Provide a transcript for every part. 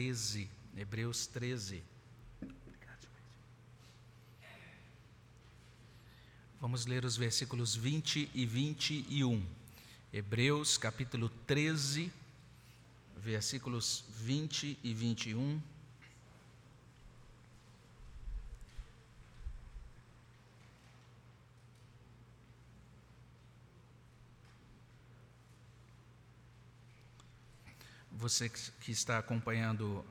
13, Hebreus 13. Vamos ler os versículos 20 e 21. Hebreus capítulo 13, versículos 20 e 21. Você que está acompanhando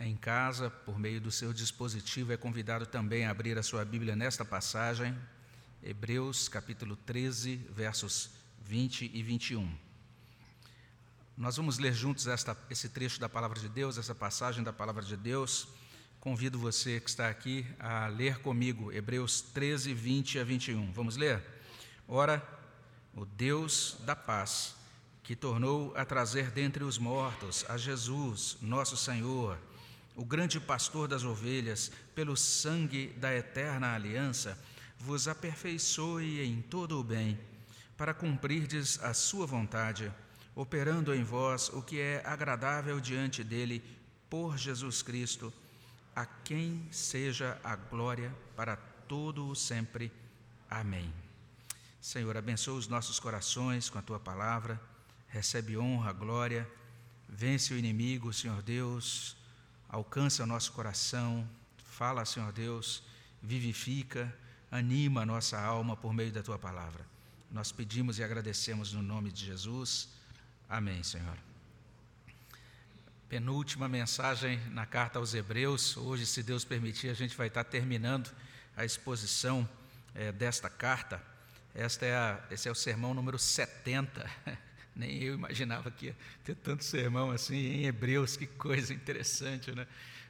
em casa, por meio do seu dispositivo, é convidado também a abrir a sua Bíblia nesta passagem, Hebreus capítulo 13, versos 20 e 21. Nós vamos ler juntos esta, esse trecho da palavra de Deus, essa passagem da palavra de Deus. Convido você que está aqui a ler comigo Hebreus 13, 20 a 21. Vamos ler? Ora, o Deus da paz que tornou a trazer dentre os mortos a Jesus, nosso Senhor, o grande pastor das ovelhas, pelo sangue da eterna aliança, vos aperfeiçoe em todo o bem, para cumprirdes a sua vontade, operando em vós o que é agradável diante dele, por Jesus Cristo, a quem seja a glória para todo o sempre. Amém. Senhor, abençoa os nossos corações com a tua palavra recebe honra, glória, vence o inimigo, Senhor Deus, alcança o nosso coração, fala, Senhor Deus, vivifica, anima a nossa alma por meio da tua palavra. Nós pedimos e agradecemos no nome de Jesus. Amém, Senhor. Penúltima mensagem na carta aos Hebreus. Hoje, se Deus permitir, a gente vai estar terminando a exposição é, desta carta. Esta é a, esse é o sermão número 70. Nem eu imaginava que ia ter tanto sermão assim em Hebreus, que coisa interessante, né?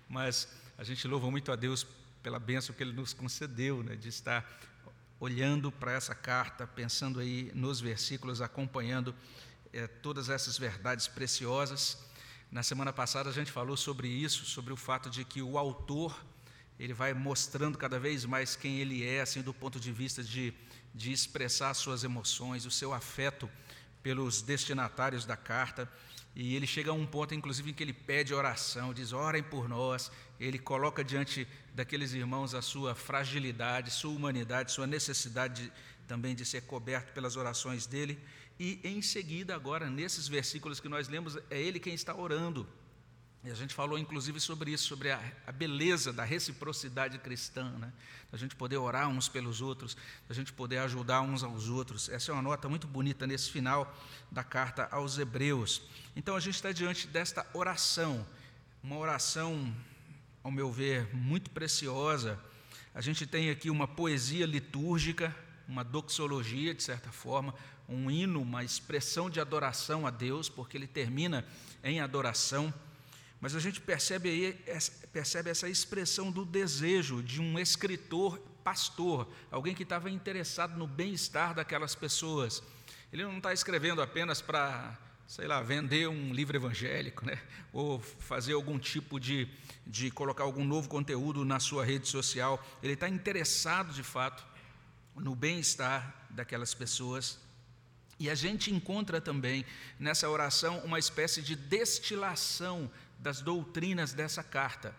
Mas a gente louva muito a Deus pela bênção que Ele nos concedeu, né? De estar olhando para essa carta, pensando aí nos versículos, acompanhando é, todas essas verdades preciosas. Na semana passada a gente falou sobre isso, sobre o fato de que o autor ele vai mostrando cada vez mais quem ele é, assim, do ponto de vista de, de expressar suas emoções, o seu afeto pelos destinatários da carta, e ele chega a um ponto, inclusive, em que ele pede oração, diz: orem por nós. Ele coloca diante daqueles irmãos a sua fragilidade, sua humanidade, sua necessidade de, também de ser coberto pelas orações dele. E em seguida, agora, nesses versículos que nós lemos, é ele quem está orando. E a gente falou inclusive sobre isso, sobre a, a beleza da reciprocidade cristã, né? a gente poder orar uns pelos outros, a gente poder ajudar uns aos outros. Essa é uma nota muito bonita nesse final da carta aos Hebreus. Então a gente está diante desta oração, uma oração, ao meu ver, muito preciosa. A gente tem aqui uma poesia litúrgica, uma doxologia, de certa forma, um hino, uma expressão de adoração a Deus, porque ele termina em adoração. Mas a gente percebe aí percebe essa expressão do desejo de um escritor pastor, alguém que estava interessado no bem-estar daquelas pessoas. Ele não está escrevendo apenas para, sei lá, vender um livro evangélico, né? ou fazer algum tipo de, de colocar algum novo conteúdo na sua rede social. Ele está interessado, de fato, no bem-estar daquelas pessoas. E a gente encontra também nessa oração uma espécie de destilação das doutrinas dessa carta.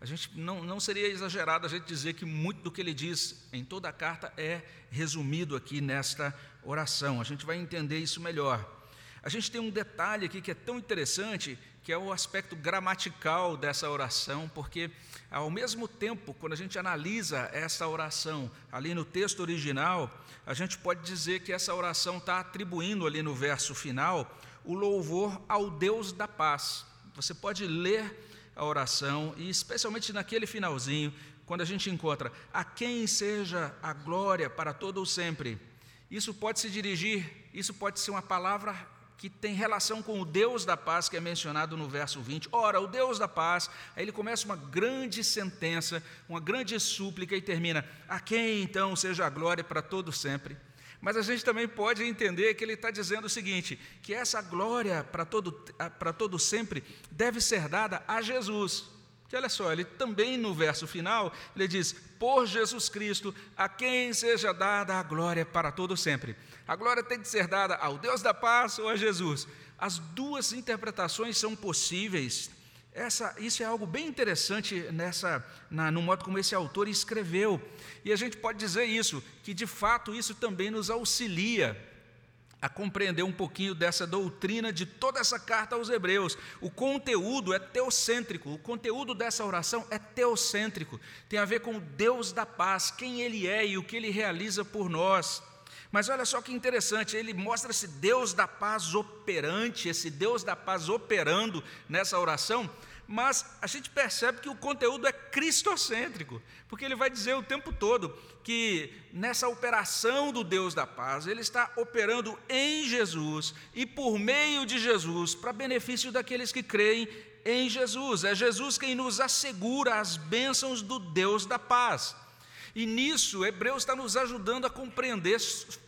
A gente não, não seria exagerado a gente dizer que muito do que ele diz em toda a carta é resumido aqui nesta oração. A gente vai entender isso melhor. A gente tem um detalhe aqui que é tão interessante, que é o aspecto gramatical dessa oração, porque ao mesmo tempo, quando a gente analisa essa oração ali no texto original, a gente pode dizer que essa oração está atribuindo ali no verso final o louvor ao Deus da paz. Você pode ler a oração e, especialmente naquele finalzinho, quando a gente encontra a quem seja a glória para todo o sempre. Isso pode se dirigir, isso pode ser uma palavra que tem relação com o Deus da paz que é mencionado no verso 20. Ora, o Deus da paz, aí ele começa uma grande sentença, uma grande súplica e termina: A quem então seja a glória para todo sempre? Mas a gente também pode entender que ele está dizendo o seguinte: que essa glória para todo, para todo sempre deve ser dada a Jesus. Que olha só, ele também no verso final, ele diz: Por Jesus Cristo, a quem seja dada a glória para todo sempre. A glória tem que ser dada ao Deus da paz ou a Jesus. As duas interpretações são possíveis Essa, isso é algo bem interessante nessa, na, no modo como esse autor escreveu. E a gente pode dizer isso, que de fato isso também nos auxilia a compreender um pouquinho dessa doutrina de toda essa carta aos Hebreus. O conteúdo é teocêntrico, o conteúdo dessa oração é teocêntrico, tem a ver com o Deus da paz, quem Ele é e o que Ele realiza por nós. Mas olha só que interessante, ele mostra esse Deus da paz operante, esse Deus da paz operando nessa oração, mas a gente percebe que o conteúdo é cristocêntrico, porque ele vai dizer o tempo todo que nessa operação do Deus da paz, ele está operando em Jesus e por meio de Jesus, para benefício daqueles que creem em Jesus. É Jesus quem nos assegura as bênçãos do Deus da paz. E nisso, Hebreus está nos ajudando a compreender,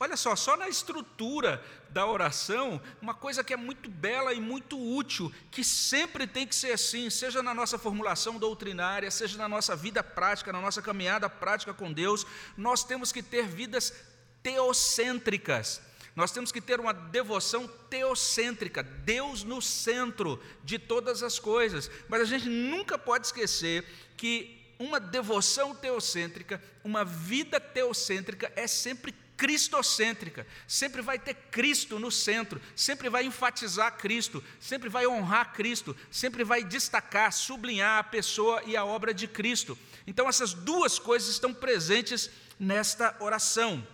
olha só, só na estrutura da oração, uma coisa que é muito bela e muito útil, que sempre tem que ser assim, seja na nossa formulação doutrinária, seja na nossa vida prática, na nossa caminhada prática com Deus, nós temos que ter vidas teocêntricas. Nós temos que ter uma devoção teocêntrica, Deus no centro de todas as coisas. Mas a gente nunca pode esquecer que uma devoção teocêntrica, uma vida teocêntrica é sempre cristocêntrica, sempre vai ter Cristo no centro, sempre vai enfatizar Cristo, sempre vai honrar Cristo, sempre vai destacar, sublinhar a pessoa e a obra de Cristo. Então, essas duas coisas estão presentes nesta oração.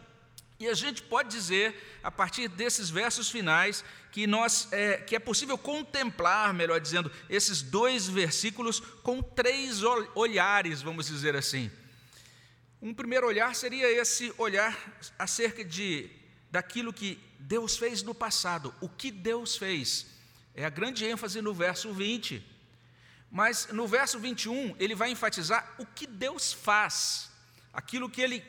E a gente pode dizer, a partir desses versos finais, que, nós, é, que é possível contemplar, melhor dizendo, esses dois versículos com três olhares, vamos dizer assim. Um primeiro olhar seria esse olhar acerca de daquilo que Deus fez no passado, o que Deus fez. É a grande ênfase no verso 20. Mas no verso 21, ele vai enfatizar o que Deus faz, aquilo que ele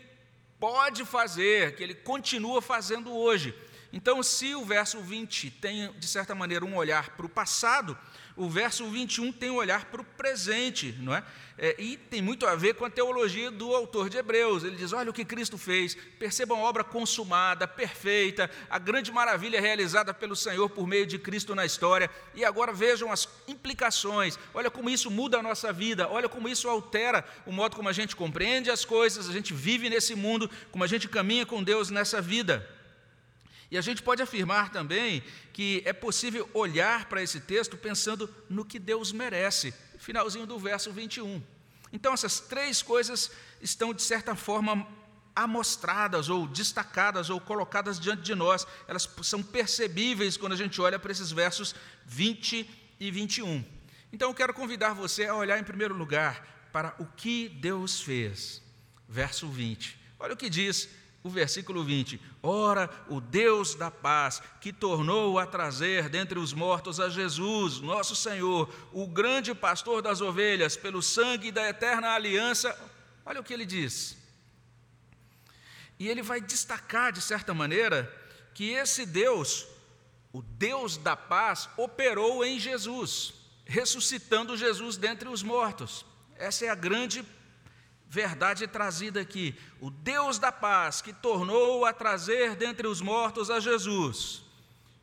pode fazer, que ele continua fazendo hoje. Então, se o verso 20 tem, de certa maneira, um olhar para o passado, o verso 21 tem um olhar para o presente, não é? é? E tem muito a ver com a teologia do autor de Hebreus. Ele diz: olha o que Cristo fez, percebam a obra consumada, perfeita, a grande maravilha realizada pelo Senhor por meio de Cristo na história, e agora vejam as implicações, olha como isso muda a nossa vida, olha como isso altera o modo como a gente compreende as coisas, a gente vive nesse mundo, como a gente caminha com Deus nessa vida. E a gente pode afirmar também que é possível olhar para esse texto pensando no que Deus merece, finalzinho do verso 21. Então, essas três coisas estão, de certa forma, amostradas ou destacadas ou colocadas diante de nós, elas são percebíveis quando a gente olha para esses versos 20 e 21. Então, eu quero convidar você a olhar em primeiro lugar para o que Deus fez. Verso 20. Olha o que diz o versículo 20: Ora, o Deus da paz, que tornou a trazer dentre os mortos a Jesus, nosso Senhor, o grande pastor das ovelhas, pelo sangue da eterna aliança. Olha o que ele diz. E ele vai destacar, de certa maneira, que esse Deus, o Deus da paz, operou em Jesus, ressuscitando Jesus dentre os mortos. Essa é a grande verdade trazida aqui. O Deus da paz que tornou a trazer dentre os mortos a Jesus.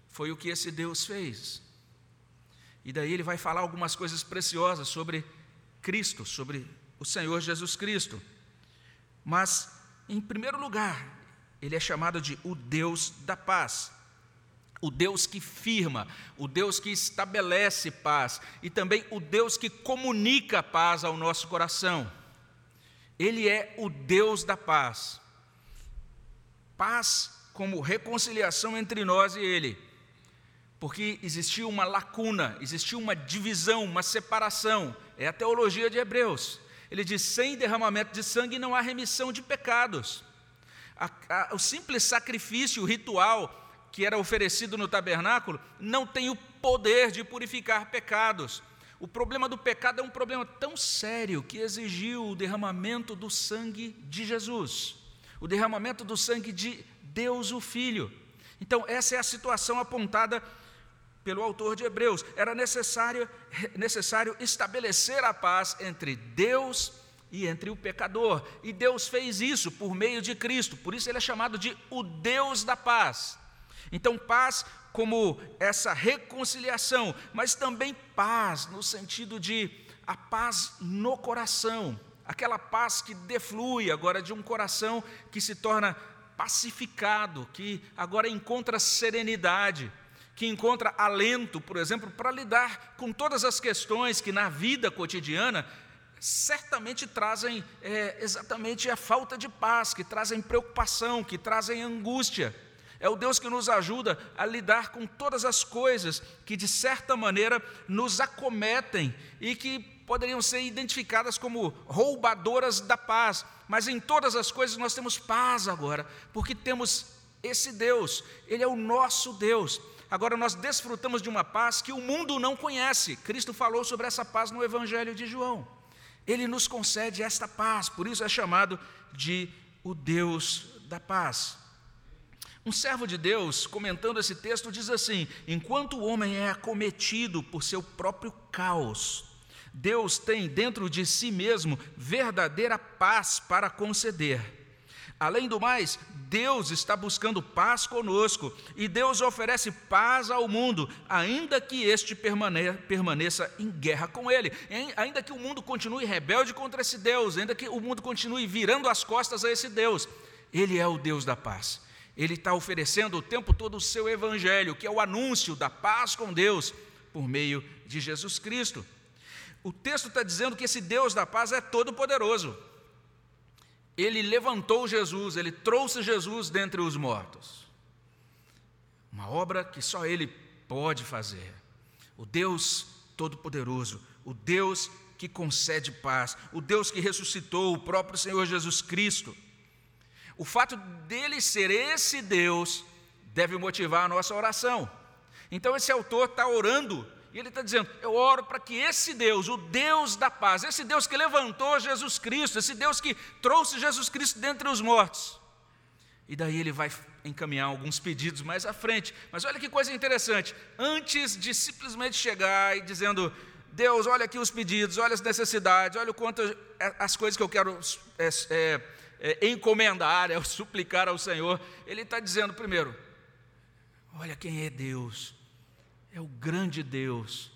Foi o que esse Deus fez. E daí ele vai falar algumas coisas preciosas sobre Cristo, sobre o Senhor Jesus Cristo. Mas, em primeiro lugar, ele é chamado de o Deus da paz. O Deus que firma, o Deus que estabelece paz e também o Deus que comunica paz ao nosso coração. Ele é o Deus da paz. Paz como reconciliação entre nós e Ele. Porque existia uma lacuna, existia uma divisão, uma separação. É a teologia de Hebreus. Ele diz: sem derramamento de sangue não há remissão de pecados. A, a, o simples sacrifício o ritual que era oferecido no tabernáculo não tem o poder de purificar pecados. O problema do pecado é um problema tão sério que exigiu o derramamento do sangue de Jesus, o derramamento do sangue de Deus o Filho. Então, essa é a situação apontada pelo autor de Hebreus. Era necessário, necessário estabelecer a paz entre Deus e entre o pecador. E Deus fez isso por meio de Cristo, por isso ele é chamado de o Deus da paz. Então, paz como essa reconciliação, mas também paz no sentido de a paz no coração, aquela paz que deflui agora de um coração que se torna pacificado, que agora encontra serenidade, que encontra alento, por exemplo, para lidar com todas as questões que na vida cotidiana certamente trazem é, exatamente a falta de paz, que trazem preocupação, que trazem angústia. É o Deus que nos ajuda a lidar com todas as coisas que, de certa maneira, nos acometem e que poderiam ser identificadas como roubadoras da paz, mas em todas as coisas nós temos paz agora, porque temos esse Deus, Ele é o nosso Deus. Agora nós desfrutamos de uma paz que o mundo não conhece. Cristo falou sobre essa paz no Evangelho de João. Ele nos concede esta paz, por isso é chamado de o Deus da paz. Um servo de Deus, comentando esse texto, diz assim: enquanto o homem é acometido por seu próprio caos, Deus tem dentro de si mesmo verdadeira paz para conceder. Além do mais, Deus está buscando paz conosco e Deus oferece paz ao mundo, ainda que este permaneça em guerra com Ele, ainda que o mundo continue rebelde contra esse Deus, ainda que o mundo continue virando as costas a esse Deus. Ele é o Deus da paz. Ele está oferecendo o tempo todo o seu evangelho, que é o anúncio da paz com Deus por meio de Jesus Cristo. O texto está dizendo que esse Deus da paz é todo-poderoso ele levantou Jesus, ele trouxe Jesus dentre os mortos. Uma obra que só ele pode fazer. O Deus Todo-Poderoso, o Deus que concede paz, o Deus que ressuscitou o próprio Senhor Jesus Cristo. O fato dele ser esse Deus deve motivar a nossa oração. Então, esse autor está orando e ele está dizendo: Eu oro para que esse Deus, o Deus da paz, esse Deus que levantou Jesus Cristo, esse Deus que trouxe Jesus Cristo dentre os mortos. E daí ele vai encaminhar alguns pedidos mais à frente. Mas olha que coisa interessante: antes de simplesmente chegar e dizendo, Deus, olha aqui os pedidos, olha as necessidades, olha o quanto é, as coisas que eu quero é, é, é, encomendar, é, suplicar ao Senhor. Ele está dizendo primeiro: olha quem é Deus, é o grande Deus,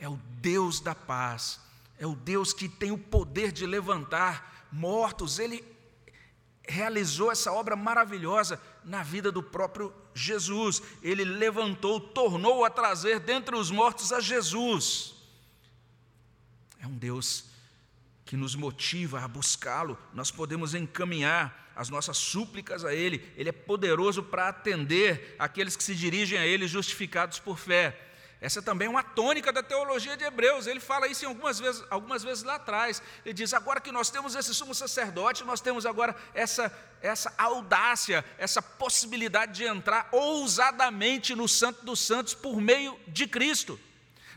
é o Deus da paz, é o Deus que tem o poder de levantar mortos. Ele realizou essa obra maravilhosa na vida do próprio Jesus. Ele levantou, tornou a trazer dentre os mortos a Jesus. É um Deus que nos motiva a buscá-lo, nós podemos encaminhar as nossas súplicas a Ele, Ele é poderoso para atender aqueles que se dirigem a Ele justificados por fé. Essa também é uma tônica da teologia de Hebreus. Ele fala isso algumas vezes, algumas vezes lá atrás. Ele diz: agora que nós temos esse sumo sacerdote, nós temos agora essa, essa audácia, essa possibilidade de entrar ousadamente no Santo dos Santos por meio de Cristo.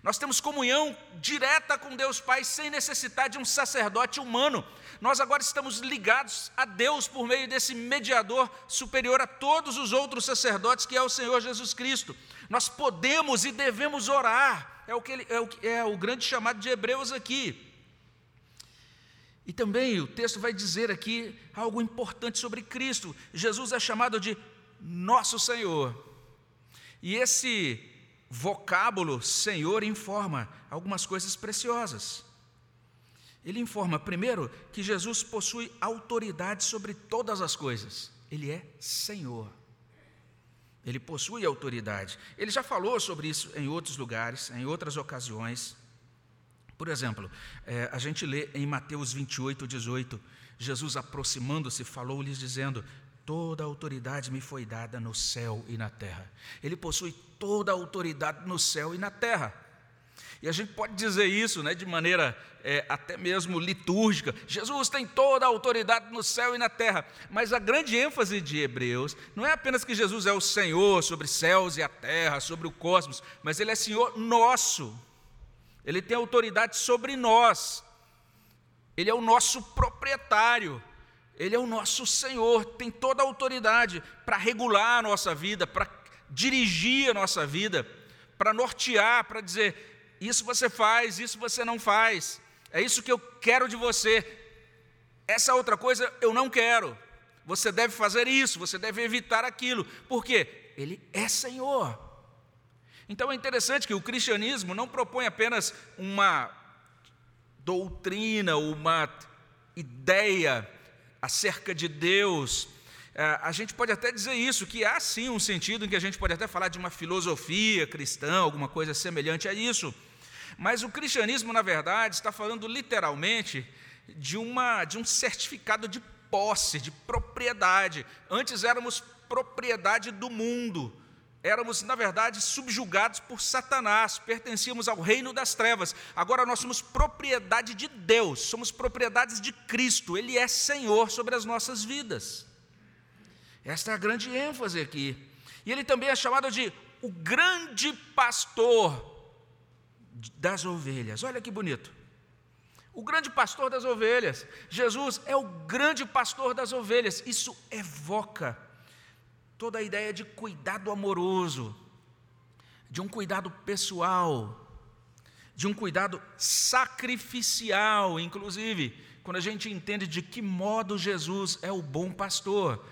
Nós temos comunhão direta com Deus Pai sem necessidade de um sacerdote humano. Nós agora estamos ligados a Deus por meio desse mediador superior a todos os outros sacerdotes, que é o Senhor Jesus Cristo. Nós podemos e devemos orar, é o, que ele, é o, é o grande chamado de Hebreus aqui. E também o texto vai dizer aqui algo importante sobre Cristo. Jesus é chamado de nosso Senhor. E esse vocábulo Senhor informa algumas coisas preciosas. Ele informa, primeiro, que Jesus possui autoridade sobre todas as coisas. Ele é Senhor. Ele possui autoridade. Ele já falou sobre isso em outros lugares, em outras ocasiões. Por exemplo, é, a gente lê em Mateus 28, 18, Jesus aproximando-se, falou-lhes dizendo: Toda a autoridade me foi dada no céu e na terra. Ele possui toda a autoridade no céu e na terra. E a gente pode dizer isso né, de maneira é, até mesmo litúrgica. Jesus tem toda a autoridade no céu e na terra. Mas a grande ênfase de Hebreus não é apenas que Jesus é o Senhor sobre céus e a terra, sobre o cosmos, mas Ele é Senhor nosso. Ele tem autoridade sobre nós. Ele é o nosso proprietário. Ele é o nosso Senhor, tem toda a autoridade para regular a nossa vida, para dirigir a nossa vida, para nortear, para dizer: isso você faz, isso você não faz, é isso que eu quero de você, essa outra coisa eu não quero. Você deve fazer isso, você deve evitar aquilo. Por quê? Ele é Senhor. Então é interessante que o cristianismo não propõe apenas uma doutrina, uma ideia acerca de Deus. É, a gente pode até dizer isso, que há sim um sentido em que a gente pode até falar de uma filosofia cristã, alguma coisa semelhante a isso. Mas o cristianismo, na verdade, está falando literalmente de, uma, de um certificado de posse, de propriedade. Antes éramos propriedade do mundo éramos, na verdade, subjugados por Satanás, pertencíamos ao reino das trevas. Agora nós somos propriedade de Deus, somos propriedades de Cristo, Ele é Senhor sobre as nossas vidas. Esta é a grande ênfase aqui. E ele também é chamado de o grande pastor das ovelhas. Olha que bonito. O grande pastor das ovelhas. Jesus é o grande pastor das ovelhas. Isso evoca toda a ideia de cuidado amoroso, de um cuidado pessoal, de um cuidado sacrificial, inclusive, quando a gente entende de que modo Jesus é o bom pastor.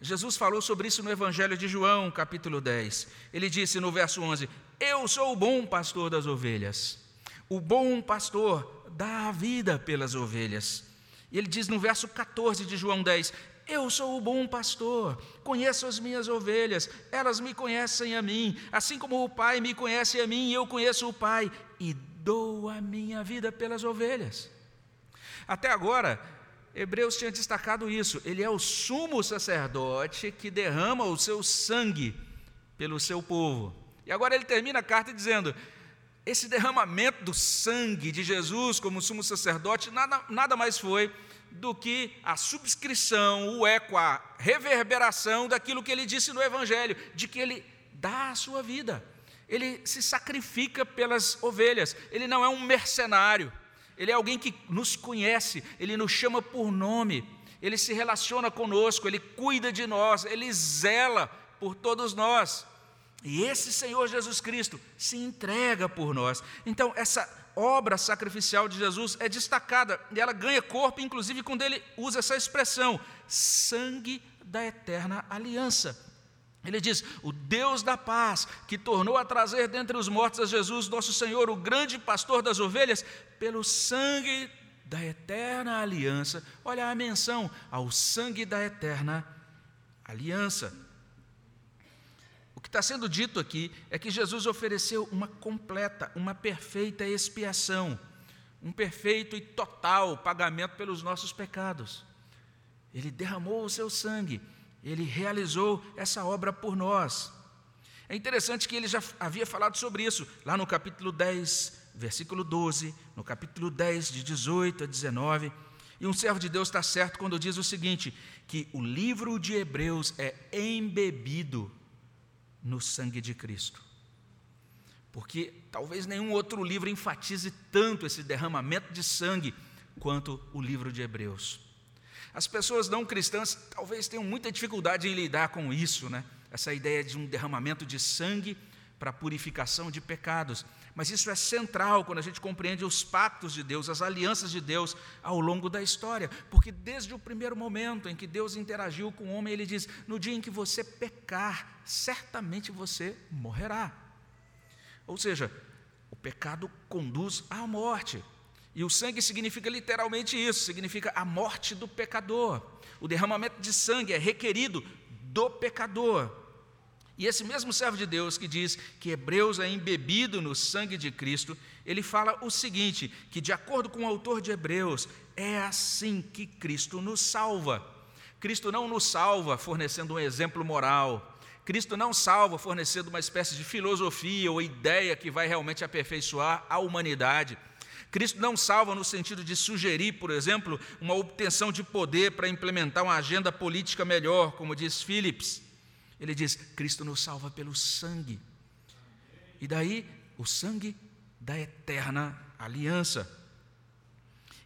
Jesus falou sobre isso no Evangelho de João, capítulo 10. Ele disse no verso 11: Eu sou o bom pastor das ovelhas. O bom pastor dá a vida pelas ovelhas. E ele diz no verso 14 de João 10: eu sou o bom pastor, conheço as minhas ovelhas, elas me conhecem a mim, assim como o Pai me conhece a mim, eu conheço o Pai e dou a minha vida pelas ovelhas. Até agora, Hebreus tinha destacado isso, ele é o sumo sacerdote que derrama o seu sangue pelo seu povo. E agora ele termina a carta dizendo: esse derramamento do sangue de Jesus como sumo sacerdote nada, nada mais foi do que a subscrição, o eco, a reverberação daquilo que ele disse no Evangelho, de que ele dá a sua vida, ele se sacrifica pelas ovelhas, ele não é um mercenário, ele é alguém que nos conhece, ele nos chama por nome, ele se relaciona conosco, ele cuida de nós, ele zela por todos nós. E esse Senhor Jesus Cristo se entrega por nós. Então, essa obra sacrificial de Jesus é destacada e ela ganha corpo, inclusive quando ele usa essa expressão, sangue da eterna aliança. Ele diz: O Deus da paz, que tornou a trazer dentre os mortos a Jesus, nosso Senhor, o grande pastor das ovelhas, pelo sangue da eterna aliança. Olha a menção ao sangue da eterna aliança que está sendo dito aqui é que Jesus ofereceu uma completa, uma perfeita expiação, um perfeito e total pagamento pelos nossos pecados. Ele derramou o seu sangue, ele realizou essa obra por nós. É interessante que ele já havia falado sobre isso lá no capítulo 10, versículo 12, no capítulo 10, de 18 a 19. E um servo de Deus está certo quando diz o seguinte: que o livro de Hebreus é embebido no sangue de Cristo. Porque talvez nenhum outro livro enfatize tanto esse derramamento de sangue quanto o livro de Hebreus. As pessoas não cristãs talvez tenham muita dificuldade em lidar com isso, né? Essa ideia de um derramamento de sangue para a purificação de pecados. Mas isso é central quando a gente compreende os pactos de Deus, as alianças de Deus ao longo da história, porque desde o primeiro momento em que Deus interagiu com o homem, ele diz: No dia em que você pecar, certamente você morrerá. Ou seja, o pecado conduz à morte. E o sangue significa literalmente isso, significa a morte do pecador. O derramamento de sangue é requerido do pecador. E esse mesmo servo de Deus que diz que Hebreus é embebido no sangue de Cristo, ele fala o seguinte: que de acordo com o autor de Hebreus, é assim que Cristo nos salva. Cristo não nos salva fornecendo um exemplo moral. Cristo não salva fornecendo uma espécie de filosofia ou ideia que vai realmente aperfeiçoar a humanidade. Cristo não salva no sentido de sugerir, por exemplo, uma obtenção de poder para implementar uma agenda política melhor, como diz Phillips. Ele diz: Cristo nos salva pelo sangue. E daí, o sangue da eterna aliança.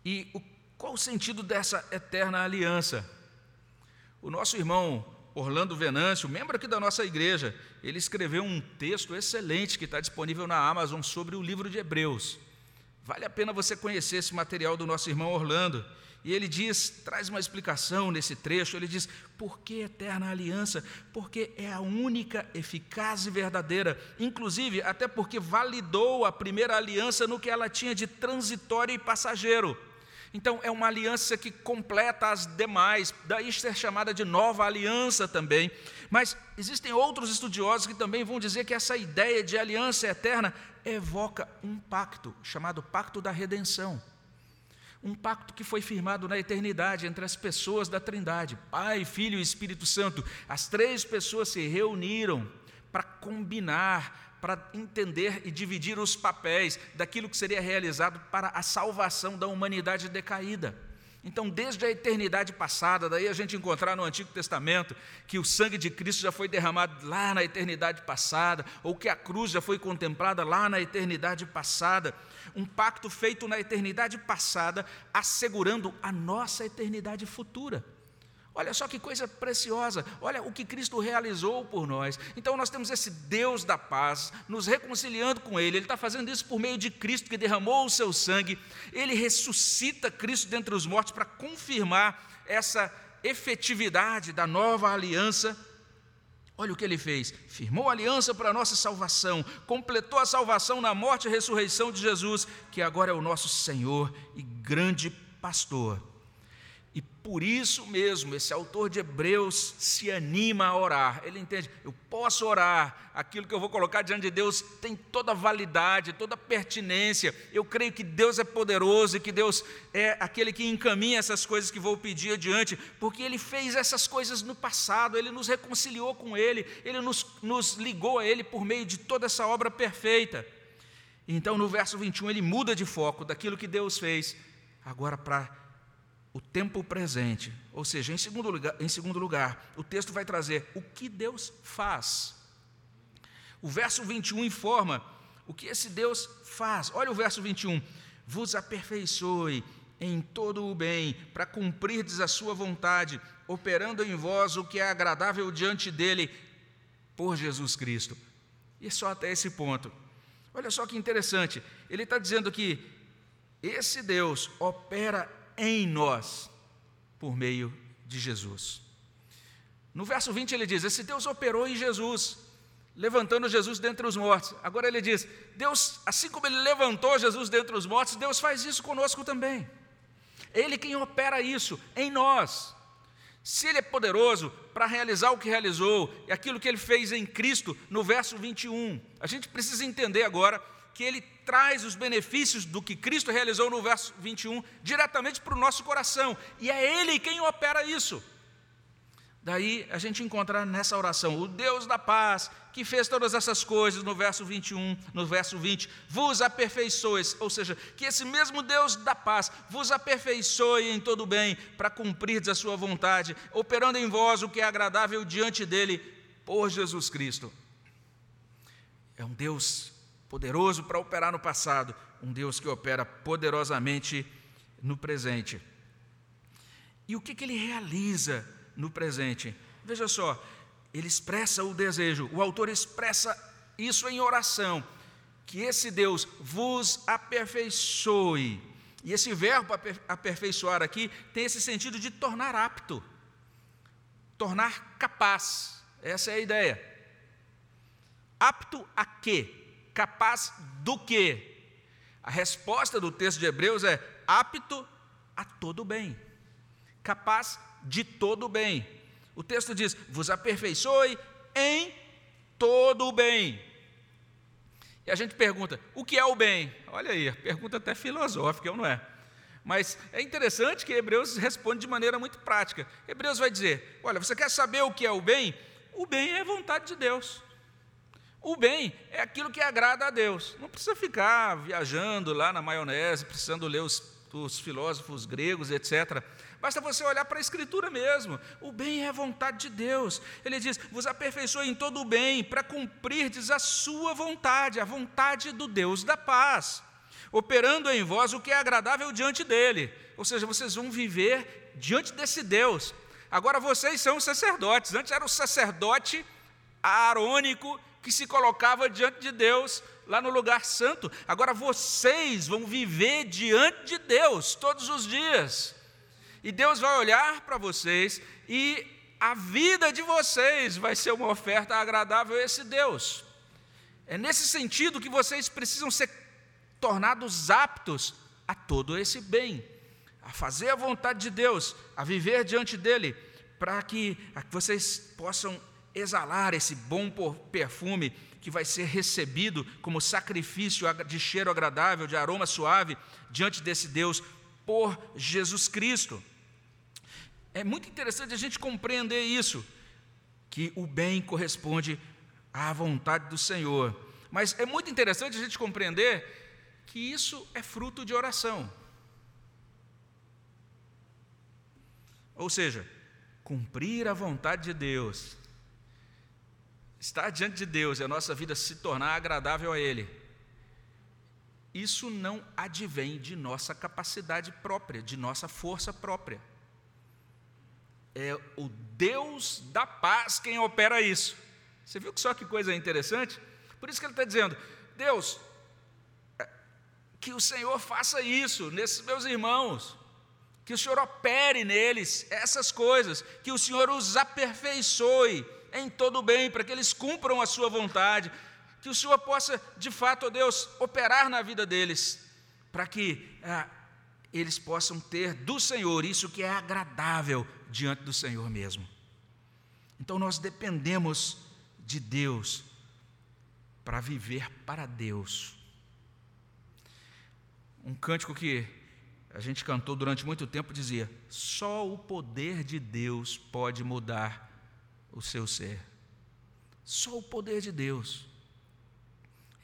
E o, qual o sentido dessa eterna aliança? O nosso irmão Orlando Venâncio, membro aqui da nossa igreja, ele escreveu um texto excelente que está disponível na Amazon sobre o livro de Hebreus. Vale a pena você conhecer esse material do nosso irmão Orlando. E ele diz, traz uma explicação nesse trecho, ele diz: por que eterna aliança? Porque é a única eficaz e verdadeira, inclusive até porque validou a primeira aliança no que ela tinha de transitório e passageiro. Então, é uma aliança que completa as demais, daí ser chamada de nova aliança também. Mas existem outros estudiosos que também vão dizer que essa ideia de aliança eterna evoca um pacto, chamado Pacto da Redenção. Um pacto que foi firmado na eternidade entre as pessoas da Trindade, Pai, Filho e Espírito Santo. As três pessoas se reuniram para combinar, para entender e dividir os papéis daquilo que seria realizado para a salvação da humanidade decaída. Então, desde a eternidade passada, daí a gente encontrar no Antigo Testamento que o sangue de Cristo já foi derramado lá na eternidade passada, ou que a cruz já foi contemplada lá na eternidade passada. Um pacto feito na eternidade passada, assegurando a nossa eternidade futura. Olha só que coisa preciosa, olha o que Cristo realizou por nós. Então nós temos esse Deus da paz, nos reconciliando com Ele. Ele está fazendo isso por meio de Cristo que derramou o seu sangue. Ele ressuscita Cristo dentre os mortos para confirmar essa efetividade da nova aliança. Olha o que ele fez: firmou aliança para a nossa salvação, completou a salvação na morte e ressurreição de Jesus, que agora é o nosso Senhor e grande pastor. Por isso mesmo, esse autor de Hebreus se anima a orar. Ele entende, eu posso orar, aquilo que eu vou colocar diante de Deus tem toda validade, toda pertinência. Eu creio que Deus é poderoso e que Deus é aquele que encaminha essas coisas que vou pedir adiante, porque Ele fez essas coisas no passado, Ele nos reconciliou com Ele, Ele nos, nos ligou a Ele por meio de toda essa obra perfeita. Então, no verso 21, ele muda de foco daquilo que Deus fez, agora para o tempo presente. Ou seja, em segundo, lugar, em segundo lugar, o texto vai trazer o que Deus faz. O verso 21 informa o que esse Deus faz. Olha o verso 21. Vos aperfeiçoe em todo o bem, para cumprirdes a sua vontade, operando em vós o que é agradável diante dele, por Jesus Cristo. E só até esse ponto. Olha só que interessante. Ele está dizendo que esse Deus opera em nós por meio de Jesus. No verso 20 ele diz: Esse Deus operou em Jesus, levantando Jesus dentre os mortos. Agora ele diz: Deus, assim como ele levantou Jesus dentre os mortos, Deus faz isso conosco também. Ele quem opera isso em nós. Se ele é poderoso para realizar o que realizou e aquilo que ele fez em Cristo, no verso 21, a gente precisa entender agora que ele traz os benefícios do que Cristo realizou no verso 21 diretamente para o nosso coração, e é Ele quem opera isso. Daí a gente encontra nessa oração o Deus da paz, que fez todas essas coisas no verso 21, no verso 20, vos aperfeiçoes, ou seja, que esse mesmo Deus da paz vos aperfeiçoe em todo bem, para cumprir a sua vontade, operando em vós o que é agradável diante dele, por Jesus Cristo. É um Deus poderoso para operar no passado, um Deus que opera poderosamente no presente. E o que, que ele realiza no presente? Veja só, ele expressa o desejo, o autor expressa isso em oração, que esse Deus vos aperfeiçoe. E esse verbo aperfeiçoar aqui tem esse sentido de tornar apto, tornar capaz. Essa é a ideia. Apto a quê? Capaz do quê? A resposta do texto de Hebreus é apto a todo bem, capaz de todo bem. O texto diz: vos aperfeiçoe em todo o bem. E a gente pergunta: o que é o bem? Olha aí, pergunta até filosófica, não é? Mas é interessante que Hebreus responde de maneira muito prática. Hebreus vai dizer: olha, você quer saber o que é o bem? O bem é vontade de Deus. O bem é aquilo que agrada a Deus. Não precisa ficar viajando lá na maionese, precisando ler os, os filósofos gregos, etc. Basta você olhar para a Escritura mesmo. O bem é a vontade de Deus. Ele diz: vos aperfeiçoe em todo o bem, para cumprirdes a sua vontade, a vontade do Deus da paz, operando em vós o que é agradável diante dele. Ou seja, vocês vão viver diante desse Deus. Agora vocês são sacerdotes. Antes era o sacerdote aarônico que se colocava diante de Deus lá no lugar santo. Agora vocês vão viver diante de Deus todos os dias. E Deus vai olhar para vocês e a vida de vocês vai ser uma oferta agradável a esse Deus. É nesse sentido que vocês precisam ser tornados aptos a todo esse bem, a fazer a vontade de Deus, a viver diante dele, para que vocês possam exalar esse bom perfume que vai ser recebido como sacrifício de cheiro agradável, de aroma suave, diante desse Deus por Jesus Cristo. É muito interessante a gente compreender isso, que o bem corresponde à vontade do Senhor. Mas é muito interessante a gente compreender que isso é fruto de oração. Ou seja, cumprir a vontade de Deus, estar diante de Deus e a nossa vida se tornar agradável a Ele, isso não advém de nossa capacidade própria, de nossa força própria é o Deus da paz quem opera isso. Você viu que só que coisa interessante? Por isso que ele está dizendo: Deus, é, que o Senhor faça isso nesses meus irmãos, que o Senhor opere neles essas coisas, que o Senhor os aperfeiçoe em todo bem, para que eles cumpram a sua vontade, que o Senhor possa, de fato, ó Deus, operar na vida deles, para que ah, eles possam ter do Senhor isso que é agradável diante do Senhor mesmo. Então nós dependemos de Deus para viver para Deus. Um cântico que a gente cantou durante muito tempo dizia: só o poder de Deus pode mudar o seu ser. Só o poder de Deus.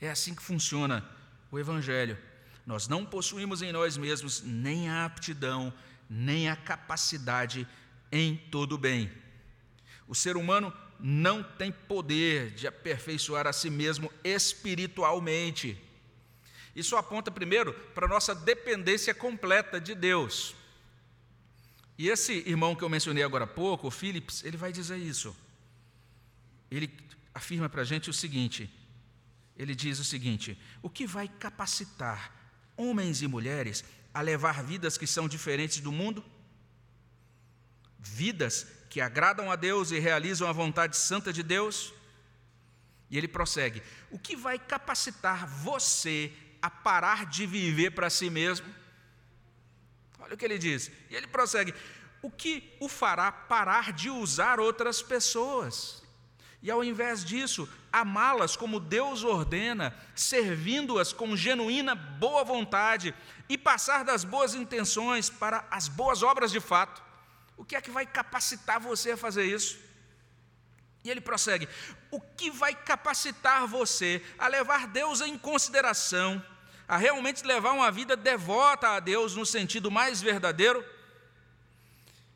É assim que funciona o Evangelho. Nós não possuímos em nós mesmos nem a aptidão, nem a capacidade em todo bem. O ser humano não tem poder de aperfeiçoar a si mesmo espiritualmente. Isso aponta primeiro para nossa dependência completa de Deus. E esse irmão que eu mencionei agora há pouco, o Phillips, ele vai dizer isso. Ele afirma para a gente o seguinte: ele diz o seguinte: o que vai capacitar homens e mulheres a levar vidas que são diferentes do mundo? vidas que agradam a Deus e realizam a vontade santa de Deus. E ele prossegue: o que vai capacitar você a parar de viver para si mesmo? Olha o que ele diz. E ele prossegue: o que o fará parar de usar outras pessoas? E ao invés disso, amá-las como Deus ordena, servindo-as com genuína boa vontade e passar das boas intenções para as boas obras de fato. O que é que vai capacitar você a fazer isso? E ele prossegue: o que vai capacitar você a levar Deus em consideração, a realmente levar uma vida devota a Deus no sentido mais verdadeiro?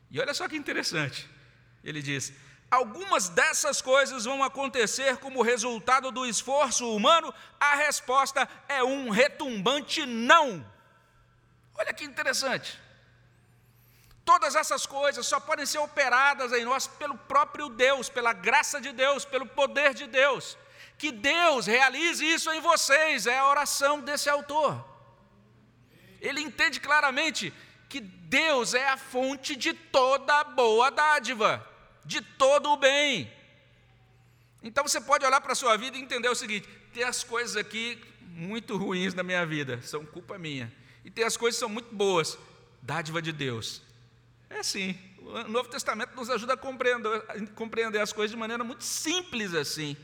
E olha só que interessante. Ele diz: algumas dessas coisas vão acontecer como resultado do esforço humano, a resposta é um retumbante não. Olha que interessante. Todas essas coisas só podem ser operadas em nós pelo próprio Deus, pela graça de Deus, pelo poder de Deus. Que Deus realize isso em vocês, é a oração desse autor. Ele entende claramente que Deus é a fonte de toda boa dádiva, de todo o bem. Então você pode olhar para a sua vida e entender o seguinte: tem as coisas aqui muito ruins na minha vida, são culpa minha. E tem as coisas que são muito boas, dádiva de Deus. É assim. O Novo Testamento nos ajuda a compreender, a compreender as coisas de maneira muito simples assim.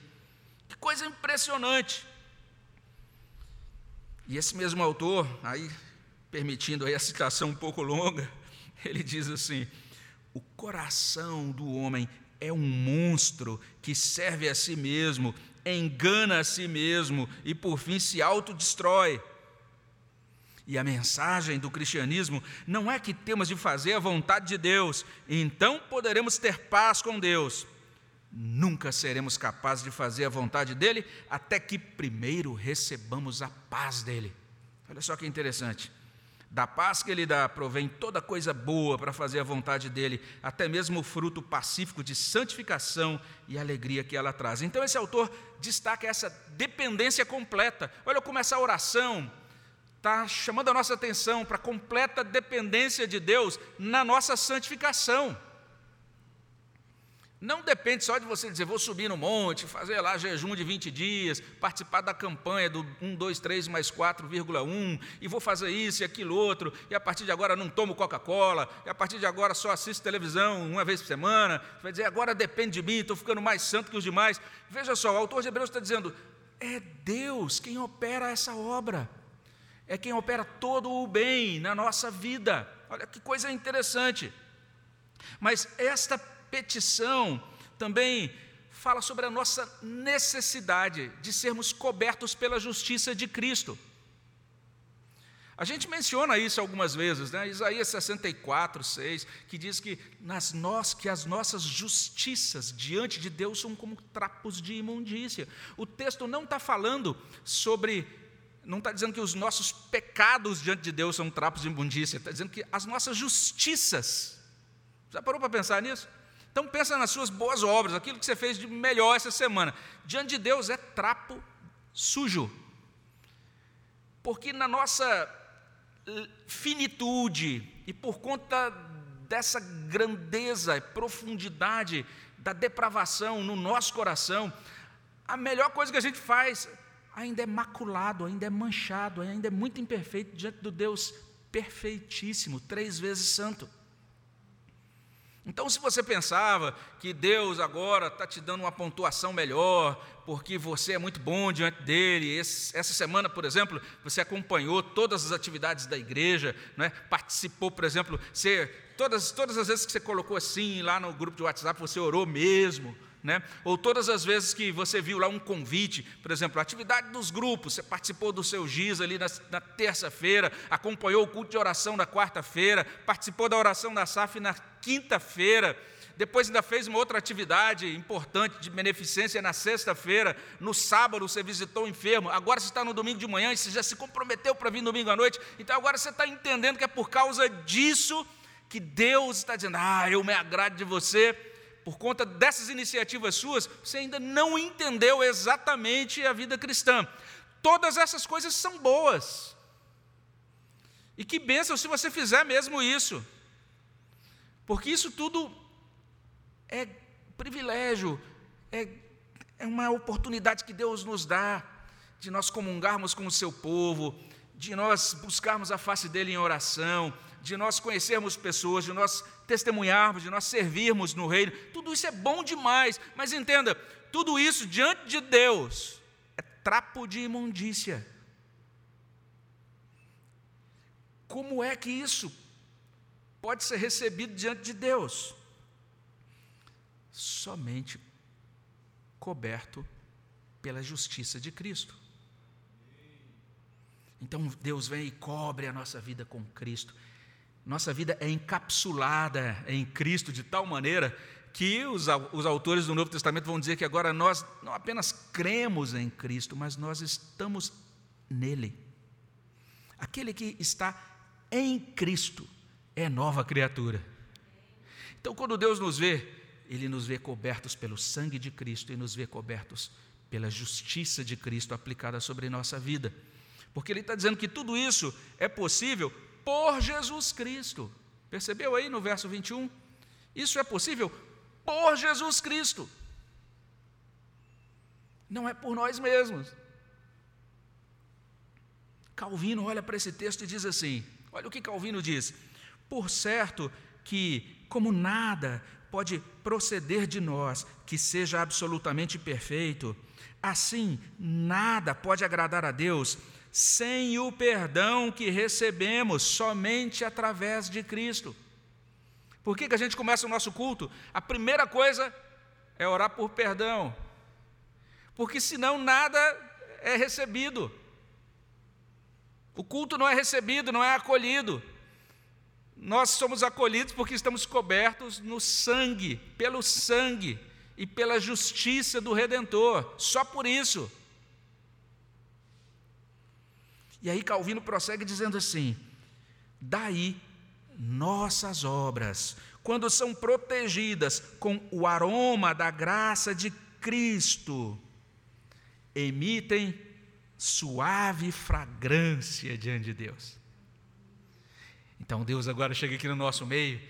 Que coisa impressionante. E esse mesmo autor, aí permitindo aí a citação um pouco longa, ele diz assim: o coração do homem é um monstro que serve a si mesmo, engana a si mesmo e por fim se autodestrói. E a mensagem do cristianismo não é que temos de fazer a vontade de Deus, então poderemos ter paz com Deus. Nunca seremos capazes de fazer a vontade dele até que primeiro recebamos a paz dele. Olha só que interessante. Da paz que ele dá provém toda coisa boa para fazer a vontade dele, até mesmo o fruto pacífico de santificação e alegria que ela traz. Então, esse autor destaca essa dependência completa. Olha como essa oração está chamando a nossa atenção para a completa dependência de Deus na nossa santificação. Não depende só de você dizer, vou subir no monte, fazer lá jejum de 20 dias, participar da campanha do 1, 2, 3 mais 4,1, e vou fazer isso e aquilo outro, e a partir de agora não tomo Coca-Cola, e a partir de agora só assisto televisão uma vez por semana. Vai dizer, agora depende de mim, estou ficando mais santo que os demais. Veja só, o autor de Hebreus está dizendo, é Deus quem opera essa obra, é quem opera todo o bem na nossa vida. Olha que coisa interessante. Mas esta petição também fala sobre a nossa necessidade de sermos cobertos pela justiça de Cristo. A gente menciona isso algumas vezes, né? Isaías 64, 6, que diz que, nas nós, que as nossas justiças diante de Deus são como trapos de imundícia. O texto não está falando sobre, não está dizendo que os nossos pecados diante de Deus são trapos de imundícia, está dizendo que as nossas justiças. Já parou para pensar nisso? Então pensa nas suas boas obras, aquilo que você fez de melhor essa semana. Diante de Deus é trapo sujo. Porque na nossa finitude e por conta dessa grandeza profundidade da depravação no nosso coração, a melhor coisa que a gente faz ainda é maculado, ainda é manchado, ainda é muito imperfeito diante do Deus perfeitíssimo, três vezes santo. Então, se você pensava que Deus agora está te dando uma pontuação melhor, porque você é muito bom diante dele, esse, essa semana, por exemplo, você acompanhou todas as atividades da igreja, né? participou, por exemplo, você, todas, todas as vezes que você colocou assim lá no grupo de WhatsApp, você orou mesmo, né? Ou todas as vezes que você viu lá um convite, por exemplo, a atividade dos grupos, você participou do seu giz ali na, na terça-feira, acompanhou o culto de oração na quarta-feira, participou da oração da SAF na quinta-feira, depois ainda fez uma outra atividade importante de beneficência na sexta-feira, no sábado você visitou o enfermo, agora você está no domingo de manhã e você já se comprometeu para vir domingo à noite, então agora você está entendendo que é por causa disso que Deus está dizendo, ah, eu me agrado de você, por conta dessas iniciativas suas, você ainda não entendeu exatamente a vida cristã. Todas essas coisas são boas. E que bênção se você fizer mesmo isso. Porque isso tudo é privilégio, é, é uma oportunidade que Deus nos dá de nós comungarmos com o seu povo, de nós buscarmos a face dele em oração, de nós conhecermos pessoas, de nós testemunharmos, de nós servirmos no reino, tudo isso é bom demais, mas entenda, tudo isso diante de Deus é trapo de imundícia. Como é que isso pode ser recebido diante de Deus? Somente coberto pela justiça de Cristo. Então Deus vem e cobre a nossa vida com Cristo nossa vida é encapsulada em Cristo de tal maneira que os, os autores do Novo Testamento vão dizer que agora nós não apenas cremos em Cristo, mas nós estamos nele. Aquele que está em Cristo é nova criatura. Então, quando Deus nos vê, Ele nos vê cobertos pelo sangue de Cristo e nos vê cobertos pela justiça de Cristo aplicada sobre nossa vida. Porque Ele está dizendo que tudo isso é possível por Jesus Cristo. Percebeu aí no verso 21? Isso é possível por Jesus Cristo. Não é por nós mesmos. Calvino olha para esse texto e diz assim: olha o que Calvino diz. Por certo que, como nada pode proceder de nós que seja absolutamente perfeito, assim nada pode agradar a Deus sem o perdão que recebemos somente através de Cristo. Por que, que a gente começa o nosso culto? A primeira coisa é orar por perdão, porque senão nada é recebido. O culto não é recebido, não é acolhido. Nós somos acolhidos porque estamos cobertos no sangue, pelo sangue e pela justiça do Redentor, só por isso. E aí Calvino prossegue dizendo assim: Daí, nossas obras, quando são protegidas com o aroma da graça de Cristo, emitem suave fragrância diante de Deus. Então Deus agora chega aqui no nosso meio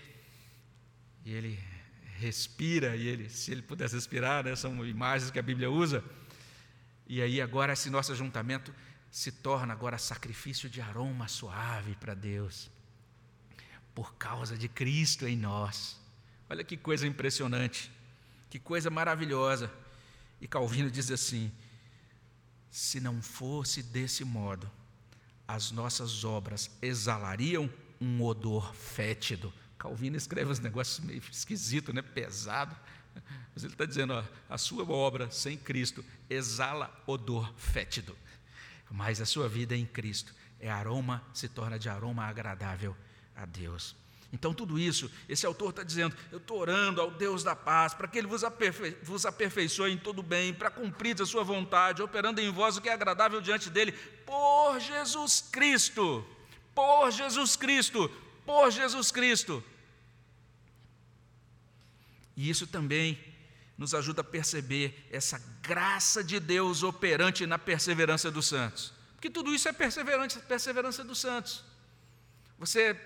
e ele respira e ele, se ele pudesse respirar, né, são imagens que a Bíblia usa. E aí agora esse nosso ajuntamento se torna agora sacrifício de aroma suave para Deus, por causa de Cristo em nós. Olha que coisa impressionante, que coisa maravilhosa. E Calvino diz assim: se não fosse desse modo, as nossas obras exalariam um odor fétido. Calvino escreve uns negócios meio esquisito, né? pesado. Mas ele está dizendo: ó, a sua obra sem Cristo exala odor fétido mas a sua vida em Cristo é aroma, se torna de aroma agradável a Deus. Então, tudo isso, esse autor está dizendo: eu estou orando ao Deus da paz, para que Ele vos, aperfei vos aperfeiçoe em todo bem, para cumprir a sua vontade, operando em vós o que é agradável diante dEle, por Jesus Cristo, por Jesus Cristo, por Jesus Cristo. E isso também nos ajuda a perceber essa graça de Deus operante na perseverança dos santos. Porque tudo isso é perseverança, perseverança dos santos. Você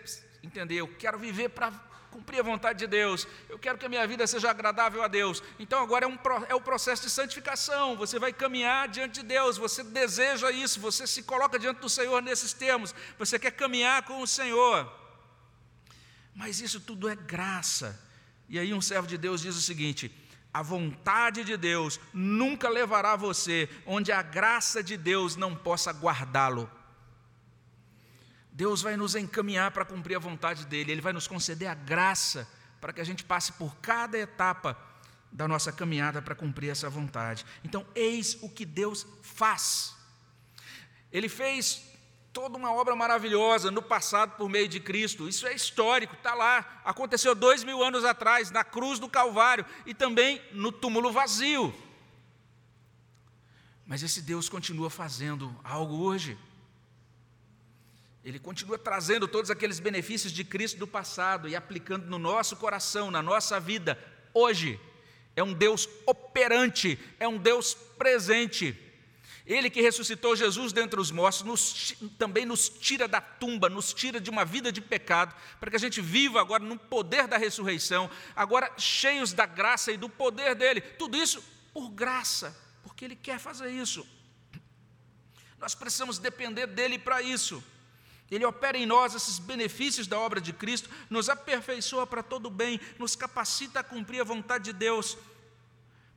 entendeu? Quero viver para cumprir a vontade de Deus. Eu quero que a minha vida seja agradável a Deus. Então agora é, um, é o processo de santificação. Você vai caminhar diante de Deus. Você deseja isso. Você se coloca diante do Senhor nesses termos. Você quer caminhar com o Senhor. Mas isso tudo é graça. E aí um servo de Deus diz o seguinte: a vontade de Deus nunca levará você onde a graça de Deus não possa guardá-lo. Deus vai nos encaminhar para cumprir a vontade dEle, Ele vai nos conceder a graça para que a gente passe por cada etapa da nossa caminhada para cumprir essa vontade. Então, eis o que Deus faz. Ele fez toda uma obra maravilhosa no passado por meio de Cristo. Isso é histórico, está lá. Aconteceu dois mil anos atrás, na cruz do Calvário e também no túmulo vazio. Mas esse Deus continua fazendo algo hoje. Ele continua trazendo todos aqueles benefícios de Cristo do passado e aplicando no nosso coração, na nossa vida, hoje. É um Deus operante, é um Deus presente. Ele que ressuscitou Jesus dentre os mortos, nos, também nos tira da tumba, nos tira de uma vida de pecado, para que a gente viva agora no poder da ressurreição, agora cheios da graça e do poder dele. Tudo isso por graça, porque ele quer fazer isso. Nós precisamos depender dele para isso. Ele opera em nós esses benefícios da obra de Cristo, nos aperfeiçoa para todo bem, nos capacita a cumprir a vontade de Deus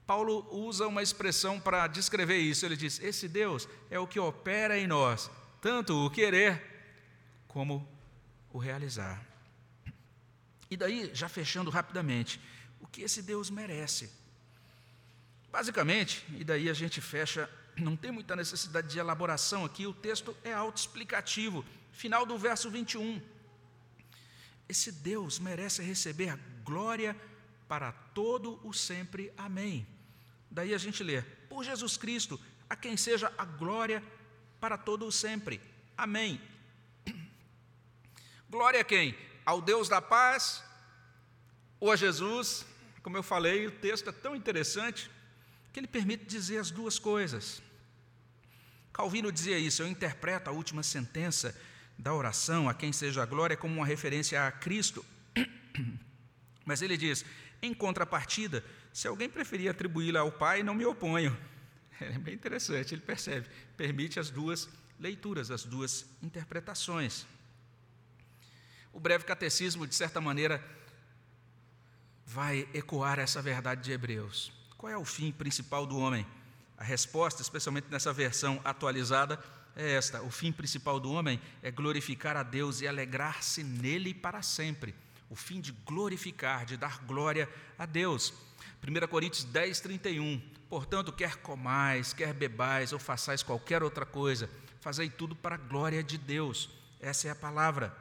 Paulo usa uma expressão para descrever isso. Ele diz: Esse Deus é o que opera em nós, tanto o querer como o realizar. E daí, já fechando rapidamente, o que esse Deus merece? Basicamente, e daí a gente fecha, não tem muita necessidade de elaboração aqui, o texto é autoexplicativo. Final do verso 21. Esse Deus merece receber glória para todo o sempre. Amém. Daí a gente lê: Por Jesus Cristo, a quem seja a glória para todo o sempre. Amém. Glória a quem? Ao Deus da paz ou a Jesus? Como eu falei, o texto é tão interessante que ele permite dizer as duas coisas. Calvino dizia isso, eu interpreto a última sentença da oração, a quem seja a glória, como uma referência a Cristo. Mas ele diz: em contrapartida, se alguém preferir atribuí-la ao Pai, não me oponho. É bem interessante, ele percebe, permite as duas leituras, as duas interpretações. O breve catecismo, de certa maneira, vai ecoar essa verdade de Hebreus. Qual é o fim principal do homem? A resposta, especialmente nessa versão atualizada, é esta: o fim principal do homem é glorificar a Deus e alegrar-se nele para sempre o fim de glorificar, de dar glória a Deus. 1 Coríntios 10, 31. Portanto, quer comais, quer bebais ou façais qualquer outra coisa, fazei tudo para a glória de Deus. Essa é a palavra.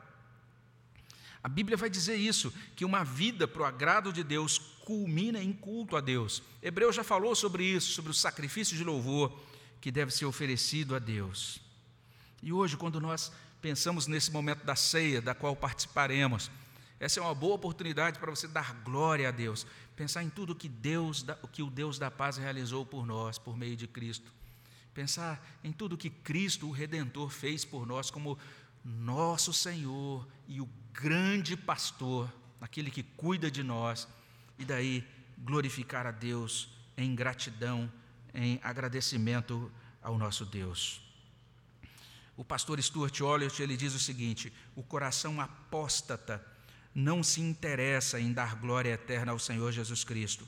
A Bíblia vai dizer isso, que uma vida para o agrado de Deus culmina em culto a Deus. Hebreus já falou sobre isso, sobre o sacrifício de louvor que deve ser oferecido a Deus. E hoje, quando nós pensamos nesse momento da ceia, da qual participaremos. Essa é uma boa oportunidade para você dar glória a Deus, pensar em tudo que Deus, que o Deus da paz realizou por nós, por meio de Cristo. Pensar em tudo que Cristo, o Redentor, fez por nós como nosso Senhor e o grande pastor, aquele que cuida de nós, e daí glorificar a Deus em gratidão, em agradecimento ao nosso Deus. O pastor Stuart Olliott, ele diz o seguinte: o coração apóstata não se interessa em dar glória eterna ao Senhor Jesus Cristo.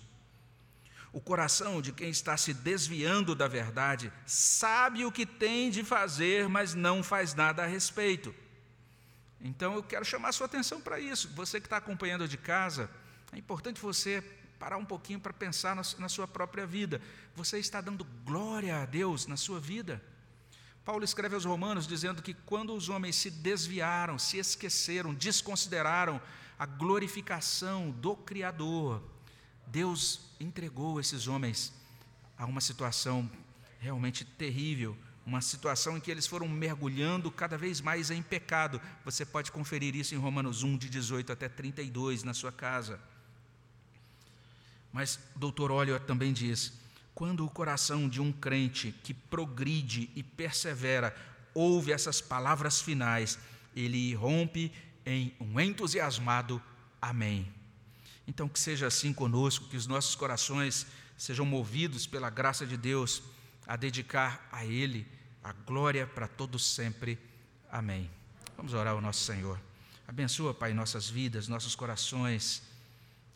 O coração de quem está se desviando da verdade sabe o que tem de fazer, mas não faz nada a respeito. Então eu quero chamar a sua atenção para isso. Você que está acompanhando de casa, é importante você parar um pouquinho para pensar na sua própria vida. Você está dando glória a Deus na sua vida? Paulo escreve aos Romanos dizendo que quando os homens se desviaram, se esqueceram, desconsideraram a glorificação do Criador, Deus entregou esses homens a uma situação realmente terrível, uma situação em que eles foram mergulhando cada vez mais em pecado. Você pode conferir isso em Romanos 1, de 18 até 32, na sua casa. Mas o doutor Olio também diz: quando o coração de um crente que progride e persevera ouve essas palavras finais, ele rompe em um entusiasmado Amém. Então, que seja assim conosco, que os nossos corações sejam movidos pela graça de Deus a dedicar a Ele a glória para todos sempre. Amém. Vamos orar ao nosso Senhor. Abençoa, Pai, nossas vidas, nossos corações.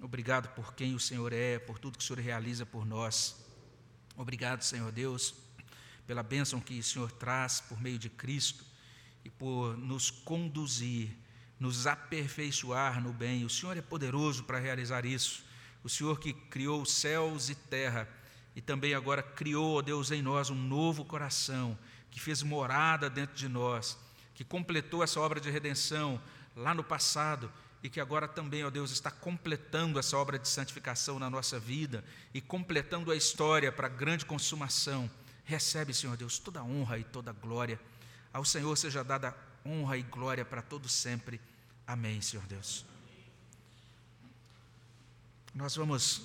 Obrigado por quem o Senhor é, por tudo que o Senhor realiza por nós. Obrigado, Senhor Deus, pela bênção que o Senhor traz por meio de Cristo e por nos conduzir, nos aperfeiçoar no bem. O Senhor é poderoso para realizar isso. O Senhor que criou céus e terra e também agora criou, ó Deus, em nós um novo coração, que fez morada dentro de nós, que completou essa obra de redenção lá no passado e que agora também, ó Deus, está completando essa obra de santificação na nossa vida e completando a história para a grande consumação. Recebe, Senhor Deus, toda honra e toda glória. Ao Senhor seja dada honra e glória para todos sempre. Amém, Senhor Deus. Nós vamos